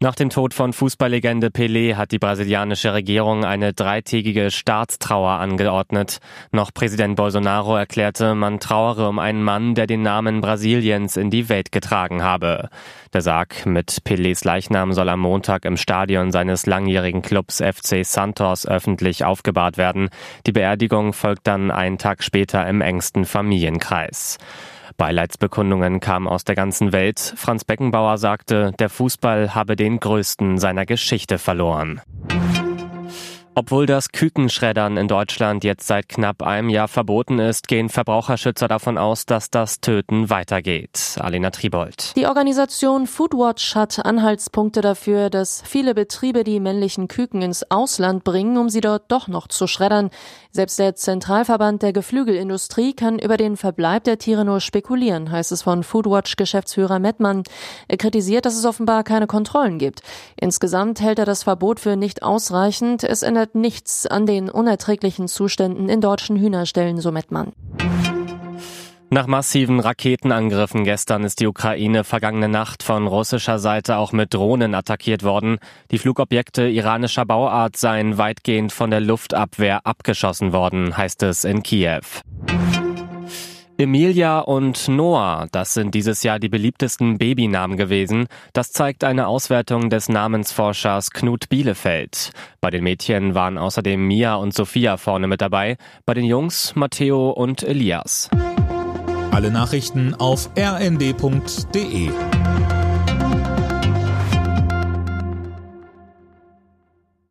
Nach dem Tod von Fußballlegende Pelé hat die brasilianische Regierung eine dreitägige Staatstrauer angeordnet. Noch Präsident Bolsonaro erklärte, man trauere um einen Mann, der den Namen Brasiliens in die Welt getragen habe. Der Sarg mit Pelés Leichnam soll am Montag im Stadion seines langjährigen Clubs FC Santos öffentlich aufgebahrt werden. Die Beerdigung folgt dann einen Tag später im engsten Familienkreis. Beileidsbekundungen kamen aus der ganzen Welt. Franz Beckenbauer sagte, der Fußball habe den größten seiner Geschichte verloren. Obwohl das Kükenschreddern in Deutschland jetzt seit knapp einem Jahr verboten ist, gehen Verbraucherschützer davon aus, dass das Töten weitergeht. Alena Tribold. Die Organisation Foodwatch hat Anhaltspunkte dafür, dass viele Betriebe die männlichen Küken ins Ausland bringen, um sie dort doch noch zu schreddern. Selbst der Zentralverband der Geflügelindustrie kann über den Verbleib der Tiere nur spekulieren, heißt es von Foodwatch-Geschäftsführer Mettmann. Er kritisiert, dass es offenbar keine Kontrollen gibt. Insgesamt hält er das Verbot für nicht ausreichend. Es ändert ändert nichts an den unerträglichen Zuständen in deutschen Hühnerstellen, so Mettmann. Nach massiven Raketenangriffen gestern ist die Ukraine vergangene Nacht von russischer Seite auch mit Drohnen attackiert worden. Die Flugobjekte iranischer Bauart seien weitgehend von der Luftabwehr abgeschossen worden, heißt es in Kiew. Emilia und Noah, das sind dieses Jahr die beliebtesten Babynamen gewesen. Das zeigt eine Auswertung des Namensforschers Knut Bielefeld. Bei den Mädchen waren außerdem Mia und Sophia vorne mit dabei, bei den Jungs Matteo und Elias. Alle Nachrichten auf rnd.de